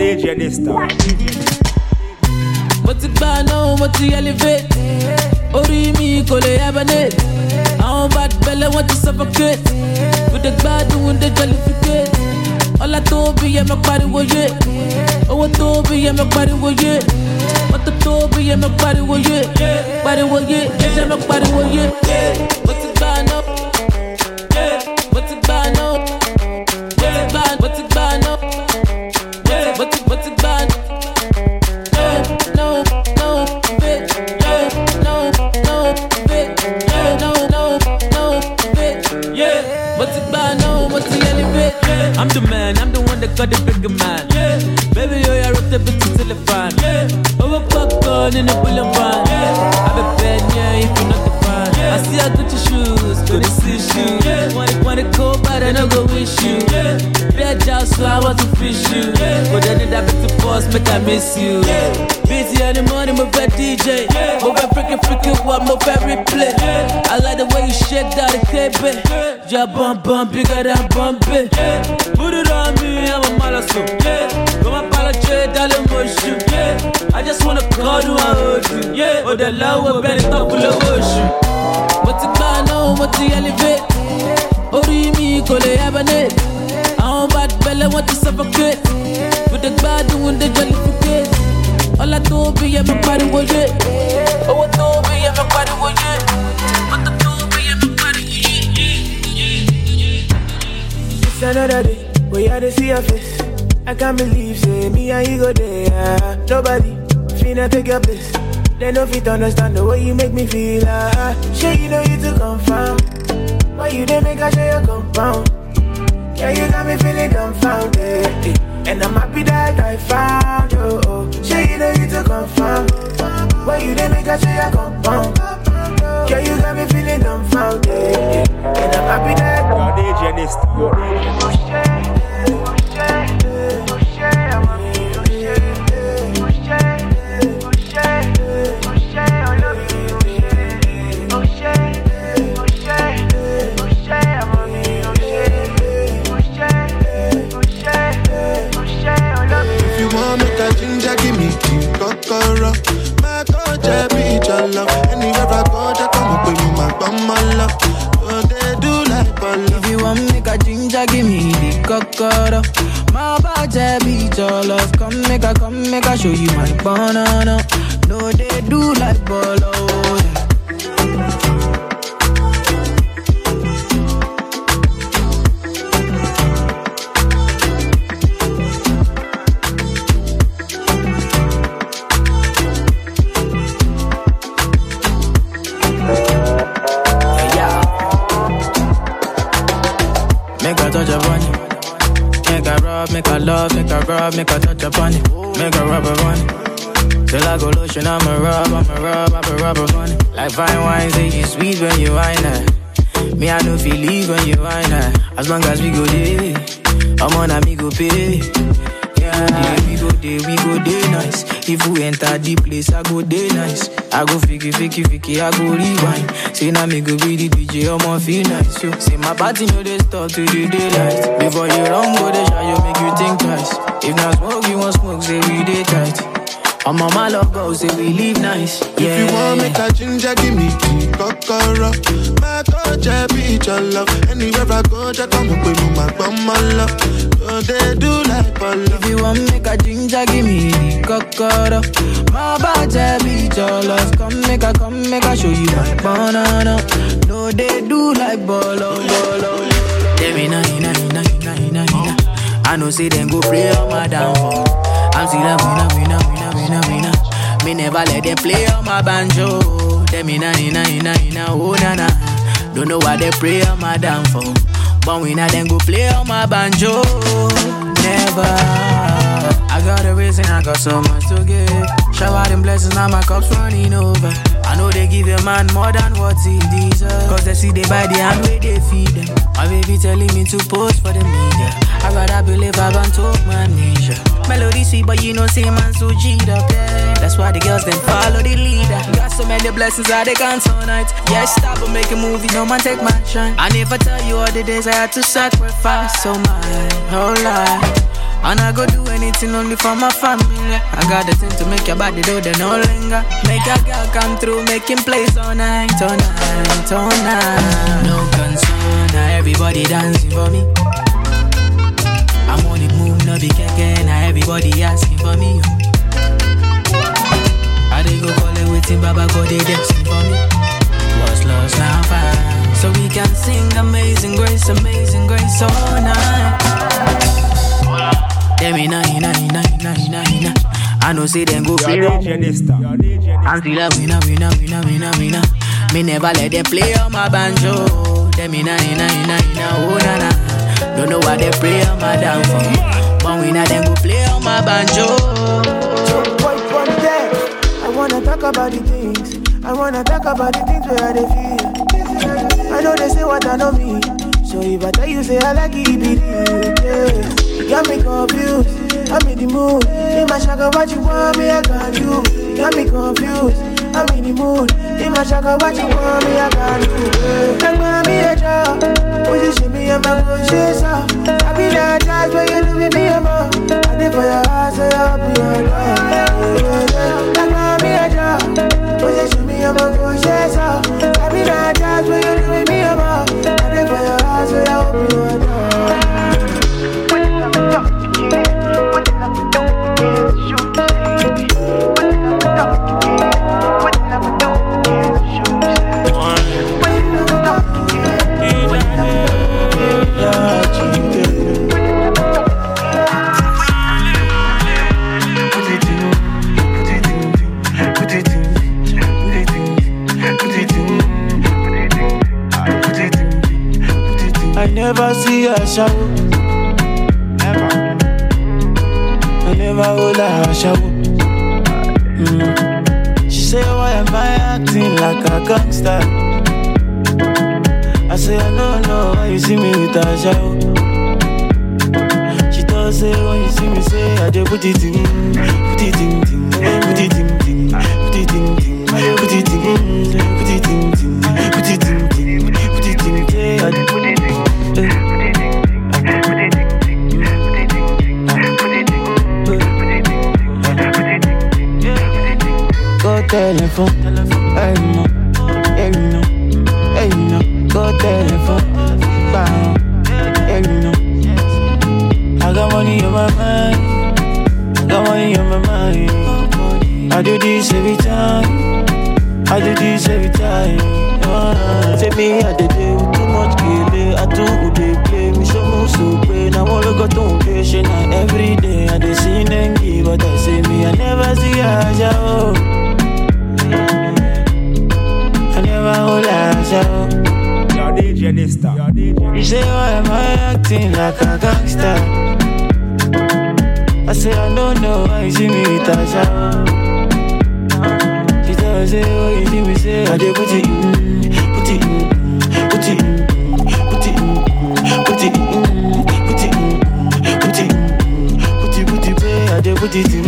DJ Dysta. mo ti gbà náà mo ti elevate orí mi kò lè hibernate àwọn bad belle wọ́n ti suffocate. With the gbádùn the jollificate. Ọlá tó bí yẹ mọ pariwo yé owó tó bí yẹ mọ pariwo yé mọ́tò tó bí yẹ mọ pariwo yé pariwo yé ẹsẹ̀ mọ pariwo yé got the bigger man. Yeah, baby, yo, I wrote the bitch till the fan. Yeah, over popcorn in the van. Yeah, I've been bad, yeah, if you're not the fan. I see I got your shoes, gonna see shoes. Yeah, it, want it cold, but I don't go wish you. Yeah, bad job, so I want to fish you. Yeah, but then that bit to boss, make I miss you. Yeah, busy in the morning, my bad DJ. Yeah, bad freaking freaking what my bad replay. I like the way you shake that KB. Yeah, bump bump bigger than bump it. Put it on Yeah, oh the love will better talk with the ocean. Mo ti gbà náà, mo ti elevate. Orí mi kò lè hibernate. Àwọn bad belle wọ́n ti suffocate. With the gbádùn the jollificate. Ọlá tó bí yẹ mọ pariwo yé. Owó tó bí yẹ mọ pariwo yé. It's another day, we had to see your face. I can't believe, say, me and you go there. Nobody finna take your place. They no fit understand the way you make me feel. Ah, sure you know you to confirm. Why you didn't make a share your compound? Yeah, you got me feeling dumbfounded. eh. And I'm happy that I found you. Oh, sure you know you to confirm. Why you didn't make a share your compound? Yeah, you got me feeling dumbfounded. eh. And I'm happy that Your DJ. Your DJ Culture be your love. Anywhere I go, just come up with me, my bum, my love. Oh, they do like ball. If you want make a ginger, give me the cocoa. My body be your love. Come make a, come make a show you my banana. No, they do like bolo. Make a make a touch upon it. Make a rub upon it. Till I go lotion, I'ma rub, I'ma rub, I'ma rub upon it. Like fine wine, say you sweet when you wine it. Me, I know feel leave when you wine it. As long as we go there, I'm on a me go pay. Yeah, we go there, we go there nice. If we enter the place, I go there nice. I go fiki, fiki, fiki, I go rewind. Say now me go be the DJ, I'ma feel nice. Yo, say my party know they start to the daylight. Before you run, My love go, say we live nice. Yeah. If you want make a ginger, give me the kokoro. My culture be your love. Anywhere I go, just come up with me, my my love. Oh, they do like ball. If you want make a ginger, give me cocoa. My body be your love. Come make a, come make a show you my banana. No, they do like bolo, bolo. Them inna, inna, inna, inna, inna, inna. I know say them go play on my downfall. I'm still a winner, winner, winner, winner. Me never let them play on my banjo. Them inna, inna, inna, inna, oh na na. Don't know why they pray on my downfall. But when I then go play on my banjo, never. I got a reason, I got so much to give. Shower them blessings, now my cup's running over. I know they give a man more than what he deserves. Cause they see they buy the hand where they feed them. My baby telling me to post for the media. I gotta believe I talk my nature. Melody sweet, but you know, say man so G'd up. That's why the girls then follow the leader. Got so many blessings that they can't tonight. Yeah, stop and make a movie, no man take my shine. I never tell you all the days I had to sacrifice so my whole life. And I go do anything only for my family. I got the thing to make your body do the no linger. Make a girl come through, making plays all night, all night, all night. No concern, now everybody dancing for me. I'm on the move, no be keke, now everybody asking for me. I dey go call it waiting, Baba God they dancing for me. What's lost now fine, so we can sing Amazing Grace, Amazing Grace oh, all night. Them in a, in a, in a, in a, in a, in a. I know say them go play DJ Dysta. Your DJ Dysta. until I win, a win, a win, a win, win. Me never let them play on my banjo. Them in a, in a, in a, in a, oh na na. Don't know why they play on my downfall. But we not them go play on my banjo. Point one day, I wanna talk about the things. I wanna talk about the things where they feel. I know they say what I know me. So if I tell you, say I like it, it. Yeah. You got me confused. I'm in the mood. In my shaka, what you want me, I do. You got me confused. I'm in the mood. In my shaka, what you want me, I can do. Like mommy, a job. Position me, I'm a conscious. I be that jazz, but you do me, me, I'm a. I did for your heart, so I'll be your love. Like mommy, a job. Position me, I'm a conscious. I be that jazz, but you do me, me, I'm a. I did for your heart, so I'll be your oh, love. Shower. I never hold her shower. Mm. She say, Why am I acting like a gangster? I say, I don't know why you see me with a shower. She does say, When you see me, say, I just put it in, put it in, put it in, put it in, ting, put it in, put it in, Go telephone, hey no, hey no, hey no. Go telephone, bang, hey no. I got money on my mind, I got money on my mind. I do this every time, I do this every time. Say me I did do. Too much kele, I do who they play. Me so move so pay. Now I got to play, she now every day. I dey see them give, but I say me I never see her oh. Hold her Your DJ DJ You say why am I acting like a gangster? I say I don't know why you see me with a shower. She tell me say oh you see me say I dey put it in, put it in, put it in, put it in, put it in, put it in, put it in, put it put it pay I dey put it in,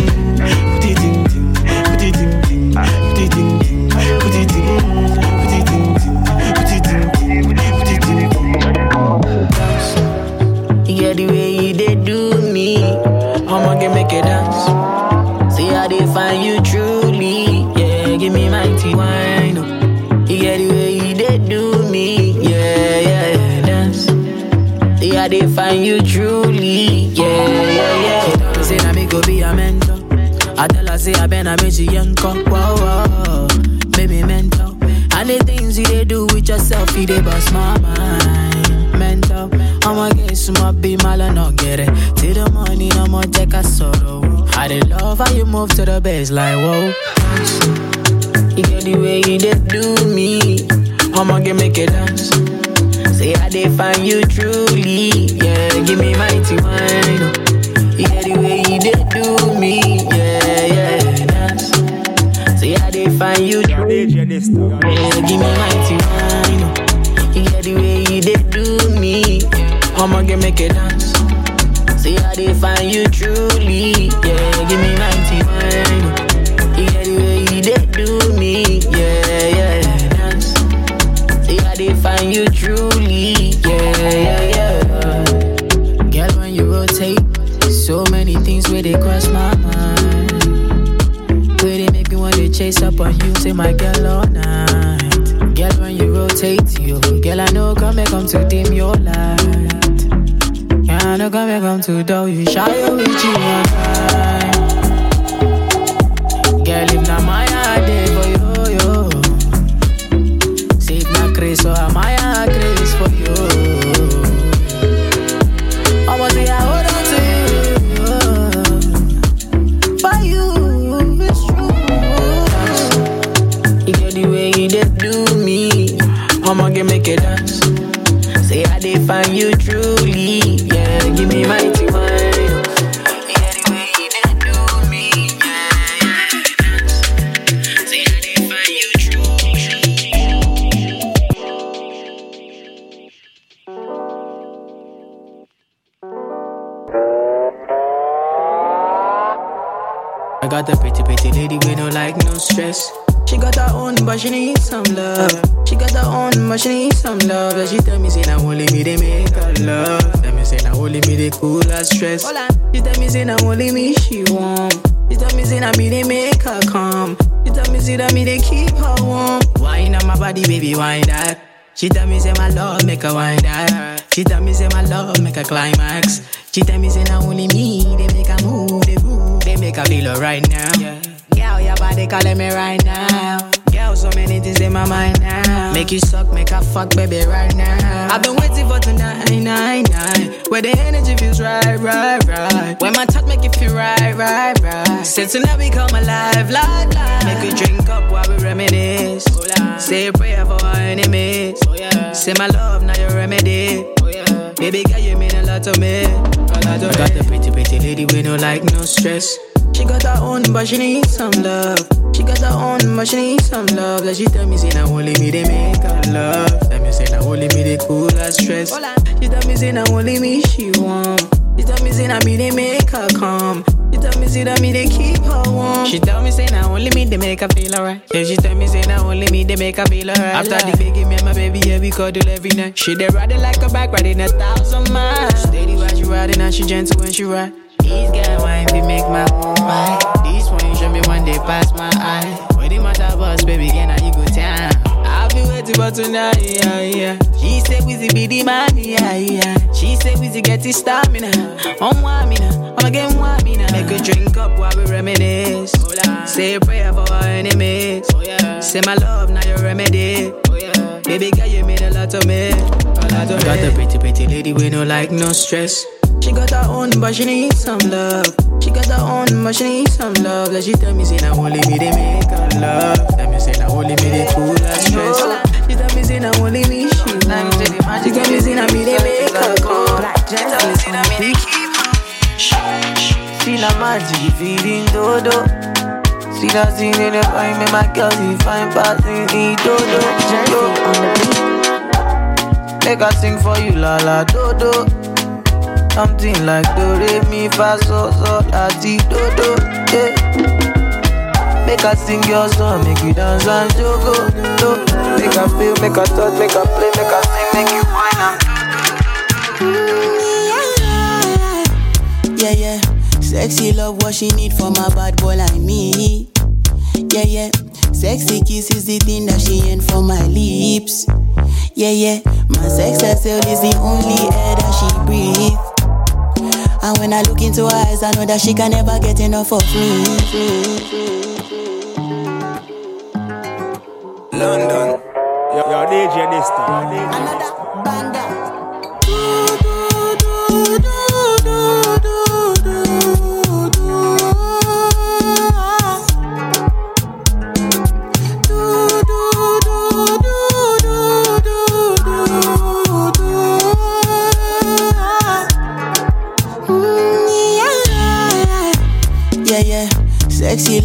move to the bass like whoa. You get the way you did do me. I'ma get make it dance. Say I did find you truly. Yeah, give me mighty wine. You get the way you did do me. Yeah, yeah, dance. Say I did find you truly. DJ Dysta. Your Yeah, give me mighty wine. You get the way you did do me. I'ma get make it dance. Say I did find you truly, yeah. Give me 99. Yeah, the way you did do me, yeah, yeah. Say I did find you truly, yeah, yeah, yeah. Girl, when you rotate, so many things where they cross my mind. Where they make me wanna chase up on you, say my girl all night. Girl, when you rotate, you girl I know come and come to dim your light. Know come and come to do you, shy you all night. Girl, some love. And she tell me, say, now only me, they make her love. Tell me, say, now only me, they cool her stress. She tell me, say, now only me, she warm. She tell me, say, now me, they make her calm. She tell me, say, that me, they keep her warm. Wine on my body, baby, wine that. She tell me, say, my love, make her wine that. She tell me, say, my love, make her climax. She tell me, say, now only me, they make her move, they move, they make her feel alright now. Yeah. Girl, your body calling me right now. So many things in my mind now. Make you suck, make her fuck, baby, right now. I've been waiting for tonight, nine, nine. Where the energy feels right, right, right. When my touch make you feel right, right, right. Say tonight we come alive, live, live. Make you drink up while we reminisce. Say a prayer for our enemies. Oh, Say my love, now your remedy. Baby girl, you mean a lot to me. I got the pretty, pretty lady with no like, no stress. She got her own, but she need some love. She got her own, but she need some love. Like she tell me, say, now only me they make her love. Tell me, say, now only me they cool her stress. She tell me, say, now only me she warm. She tell me, say, now me they make her calm. She tell me, say, that me they keep her warm. She tell me, say, now only me they make her feel alright. Yeah, she tell me, say, now only me they make her feel alright. After the biggie, me and my baby, yeah, we cuddle every night. She they ride it like a bike, riding a thousand miles. Steady while she riding, and she gentle when she ride. These guys wine be make my own mind. These one you show me one day pass my eye. When the matter bus, baby, again now you go time. I'll for tonight, yeah, yeah. She say Wizzy be the man, yeah, yeah. She say Wizzy get his stamina. Me now, I'm again me now. Make a drink up while we reminisce. Oh, say a prayer for our enemies. Oh, say my love, now your remedy. Oh, Baby girl, you mean a lot to me. A lot I got the pretty, pretty lady with no like, no stress. She got her own, but she need some love. She got her own, but she need some love. Like she tell me, say, now only me they make her love. Tell me, say, now only me they cool her stress. She tell me, say, now only me she want. She tell me, say, now me they make her calm. Oh. She tell me, say, now me they keep her. Feel a magic feeling dodo. See that scene in the fine, me my girl, she fine passing the dodo. Yo. Make her sing for you, la la dodo. Something like do re mi fa so so la ti do do. Yeah. Make her sing your song, make you dance and jogo. Do. Make her feel, make her touch, make her play, make her sing, make you whine and Yeah, yeah. Sexy love, what she need from a bad boy like me. Yeah, yeah. Sexy kiss is the thing that she ain't for my lips. Yeah, yeah. My sex herself is the only air that she breathes. And when I look into her eyes, I know that she can never get enough of me. London. Your, DJ this time.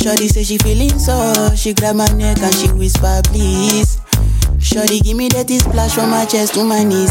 Shorty say she feeling so, she grab my neck and she whisper please. Shorty give me that splash from my chest to my knees.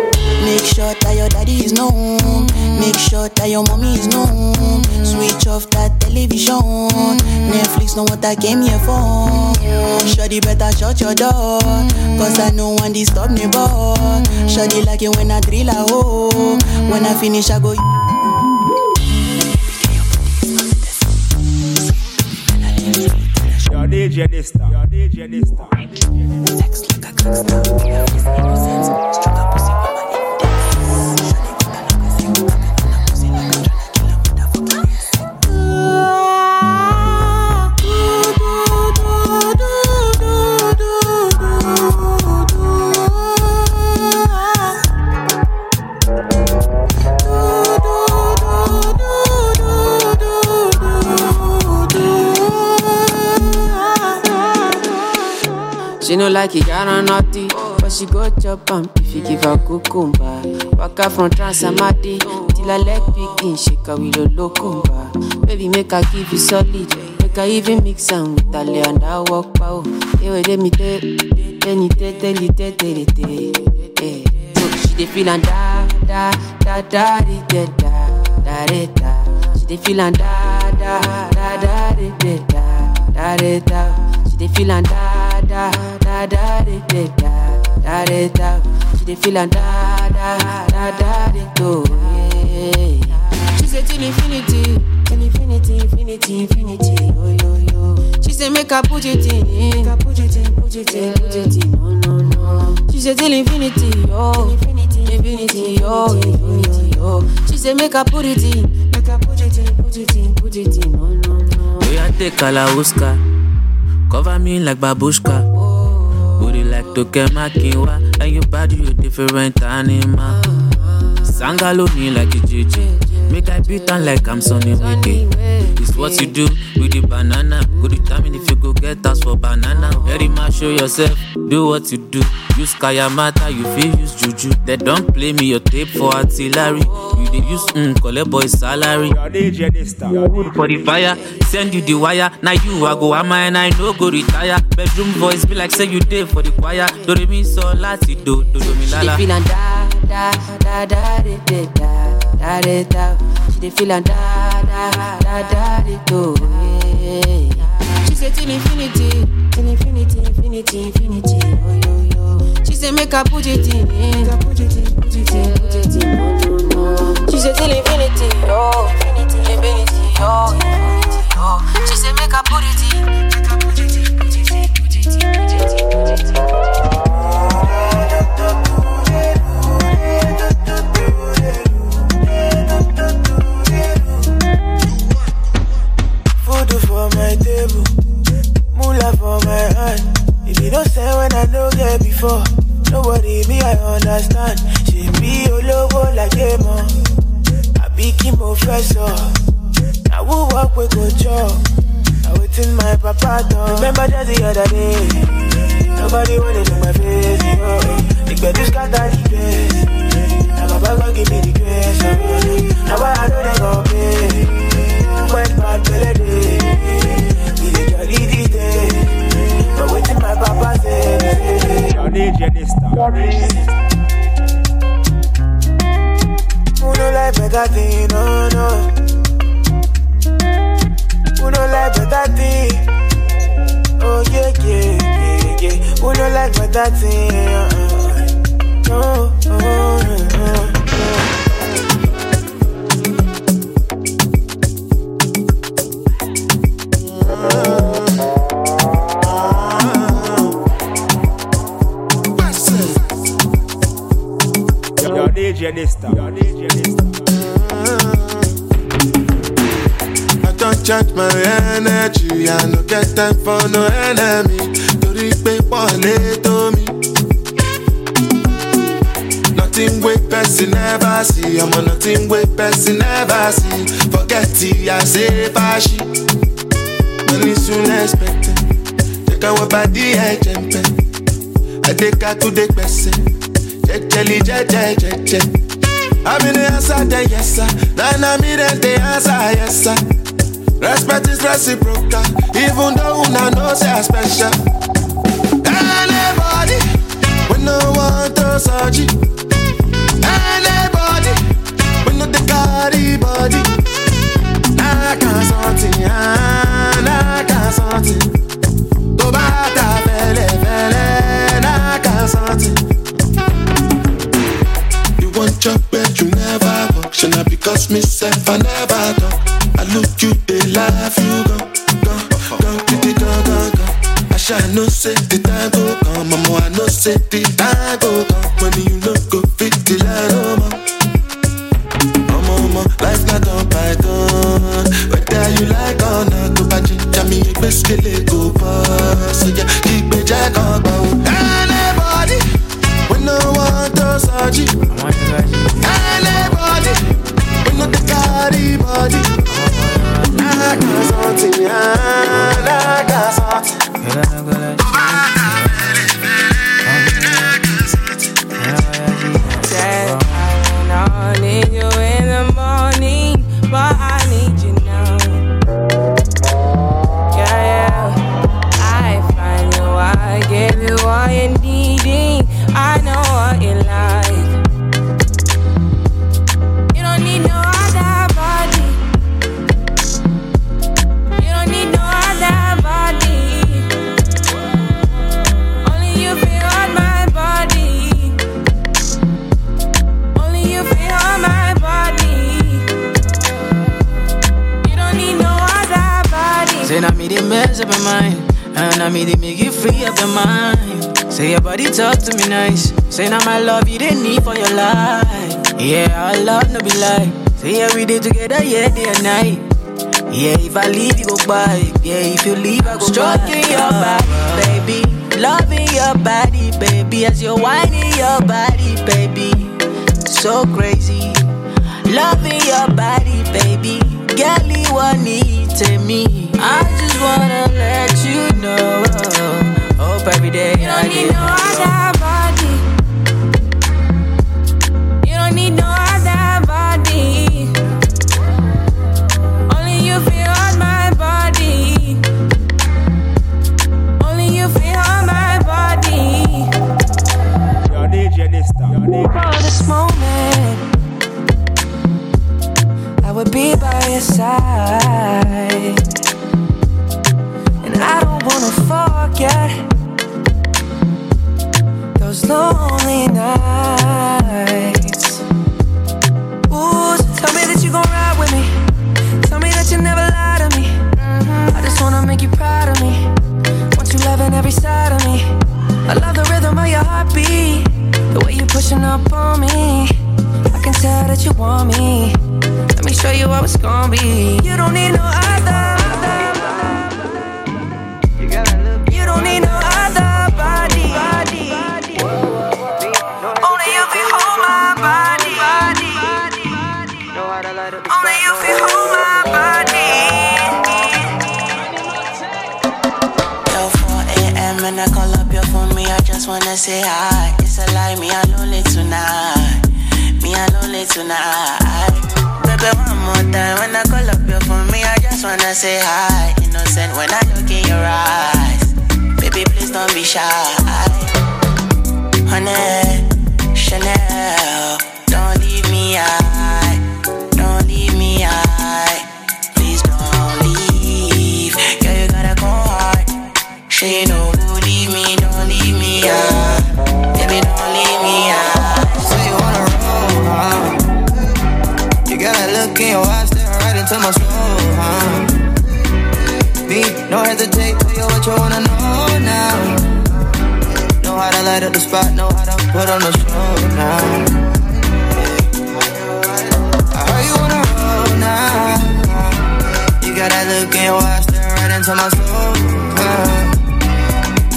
Make sure that your daddy is known. Make sure that your mommy is known. Switch off that television. Netflix know what I came here for. Shorty better shut your door. Cause I know one disturb me, boy. Shorty like it when I drill a hole. When I finish, I go. Your DJ Dysta. Your DJ Dysta. She no like it, got on naughty. But she go chop am if you give her cucumber. Waka from Transamadi till I leg begin shake her with a locumba. Baby, make her give you solid. Make her even mix am with a lay and I walk pow. Hey, wait, let me tell, tell me tell, tell me tell, tell me tell. Hey, so she dey feel and da da da da da da da da da. She dey feel and da da da da da da da da. She dey feel and da da da da da da da da da. She dey feel da da da da di, do. She say till infinity, till infinity, infinity, infinity. Oh yo yo. She say make her put it in, make her put it in, put it in, put it in. No no no. She say till infinity, oh infinity, infinity, oh infinity, oh. She say make her put it in, make her put it in, put it in, put it in. No no no. We a take Kalauska. Cover me like babushka. Booty like Toke Makinwa. And your body you different animal. Sangalo me like a JJ. Make I beat on like I'm Sonny Wiki. It's what you do with the banana. Go determine if you go get us for banana. Very much show yourself. Do what you do. Use Kayamata, you feel use Juju. They don't play me your tape for artillery. You dey use mm, collect boy salary. Your DJ Dysta. For the fire. Send you the wire. Now you I go am and I no go retire. Bedroom voice be like say you dey for the choir. Do re mi so lati do do do mi She dey lala. feel and da da da da da da da da da. She dey feel and da da da da do. Yeah. She say till infinity, till infinity, infinity, infinity. Oh yo yo. She say make her put it in, make her put it in, put it in, put it in. No no no. She say till infinity, oh infinity, infinity, oh infinity, oh. She say make her put it in, make her put it in, put it in, put it in, put it in, put it in. If you don't say when I don't get before, nobody me I understand. She be all over like a man. I be Kimbo professor. Now who walk with good job? I wait in my papa done. Remember just the other day. Nobody in my face. Yo. The bed is got that grace. Now Baba gon' give me the grace. Now I know they say? Your DJ Dysta. Your DJ Dysta. Who no like better thing? No no. Who no like better thing? Oh yeah yeah yeah yeah. Who no like better thing? Uh-uh. No no no DJ DJ Dysta. recharge my energy. I no get time for no enemy. Torí pé pọ̀lẹ́ tó mi. Nothing wey person never see. I'm on nothing wey person never see. Forget it, I say fashi. Money soon expected. Take our body, I jump I take her to the person. Jejeli, jeje, jeje. I'm in the answer, then yes, sir. Then I'm in the answer, yes, sir. Respect is reciprocal, even though una know say I special. Anybody, we no want to search it. Anybody, we no the carry body. Nah, can't something, nah, can't something. To bata fele fele, nah, can't something. Should not because myself, I never talk. I look you, they laugh, you go, go, go, go, go, go, go. I shall no say the time oh, go come, mama, I no say the time oh, go come. When you no go fit the line, oh, mama. Oh, ọmọ ọmọ life turn by turn Whether you like or not Tó bá jíjà mi ẹgbẹ́ sílẹ̀ kò bọ́ Sọjà kígbe jẹ́ kan body. Naga something, ah, Say your body talk to me nice. Say now my love you didn't need for your life. Yeah, our love no be lie. Say yeah, we did together, yeah, day and night. Yeah, if I leave you go by Yeah, if you leave I go Stroking your body, baby. Loving your body, baby. As you're whining your body, baby. So crazy. Loving your body, baby. Girl, you want need to me. I just wanna let you know. Every day. You I don't need get no other say hi. It's a lie, me, I lonely tonight. Me, I lonely tonight. Baby, one more time when I call up your phone, me, I just wanna say hi. Innocent when I look in your eyes. Baby, please don't be shy. Honey, Chanel, don't leave me high. No hesitate, tell you what you wanna know now. Know how to light up the spot, know how to put on the show now. I heard you wanna roll now. You got that look in your eyes, staring right into my soul. Uh,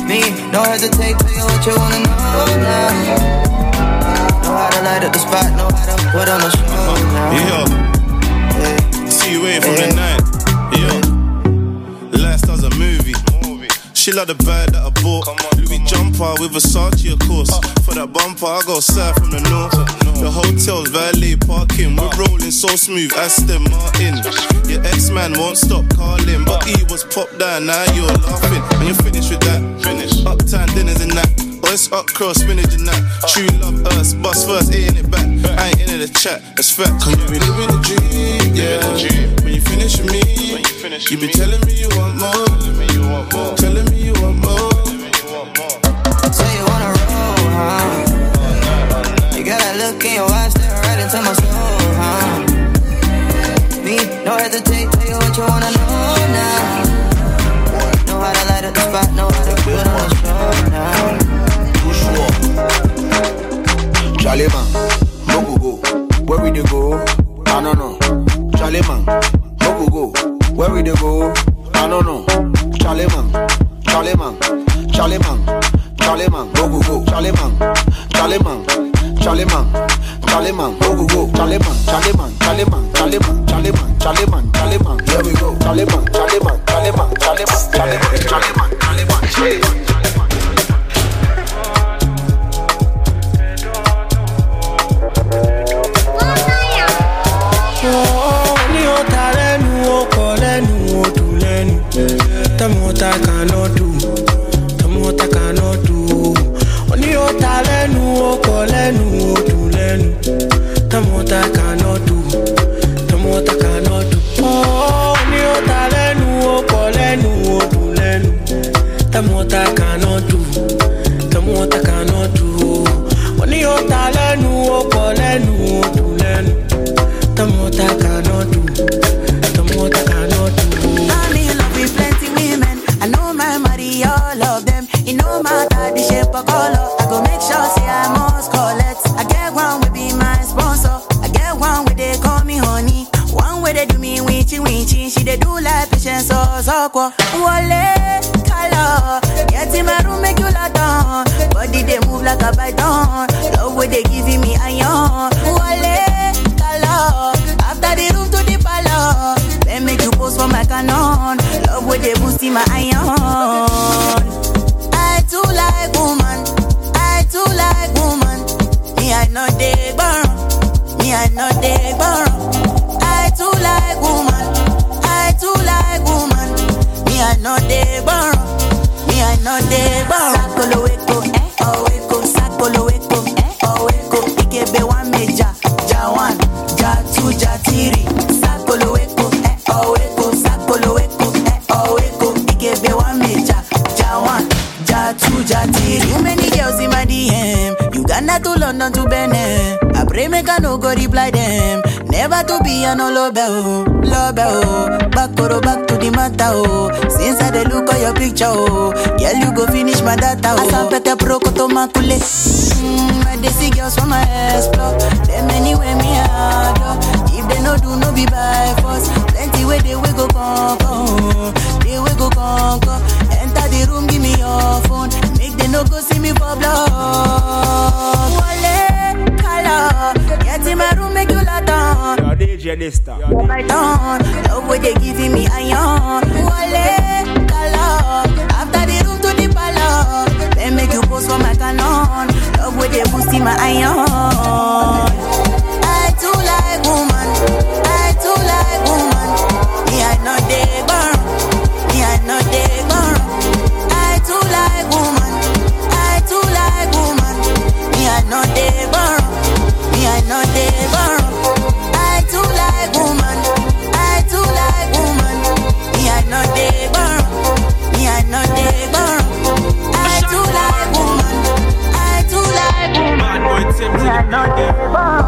me, no hesitate, tell you what you wanna know now. Know how to light up the spot, know how to put on the show now. Yeah. See you waiting from the night. She like the bag that I bought. Louis jumper with a Versace, of course. Uh. For that bumper, I go south from the north. The hotel's valet parking. We're uh. rolling so smooth, Aston Martin. Your ex man won't stop calling, but uh. he was popped down. Now you're laughing, and you're finished with that. Finish. Uptown dinners and that. Or it's up cross, spinach and that. True love us, bust first, ain't it back. I ain't into the chat, that's fact. Cause you be living the dream, yeah. When you finish with me, you be telling me you want more. Telling me you want more. Say you wanna roll, huh? You got that look in your eyes, Charlie man, no go. Where we dey go? I don't know. Charlie man, no go. Where we dey go? I don't know. Charlie man, Charlie man, Charlie man, Charlie man, no go. Charlie man, Charlie man, Charlie man, Charlie man, no go. Charlie man, Charlie man, Charlie man, Charlie man, Charlie. Here we go. Charlie man, Charlie man, Charlie man, Charlie man, Charlie man, Charlie man, Charlie man, cannot do tell me what I cannot do ó ta lẹ́nu ó kọ lẹ́nu ó dùn lẹ́nu. Tell me what I cannot I go make sure say I must collect. I get one will be my sponsor. I get one where they call me honey. One way they do me winchy winchy. She they do like patience or soko. Wale color. Get in my room make you lot on. Body they move like a python. Love where they giving me iron. Wale color. After the room to the palace. Then make you pose for my canon. Love where they boost in my iron. I too like woman. Know they burn. Me I know they burn. I too like woman. I too like woman. Me I know they burn. Me I know they burn. London to Benin. I pray make I no go reply them. Never to be an love oh, love oh. Back or back to the matter oh. Since I dey look at your picture oh, girl you go finish my data oh. Asa pete proko to makule. Mm, I dey see girls from my explore. Them anywhere me adore. If they no do no be by force. Your DJ Dysta. Right on, love way they giving me iron. Wale color, after the room to the palace. Then make you pose for my canon. Love way they boosting my iron. We are not ever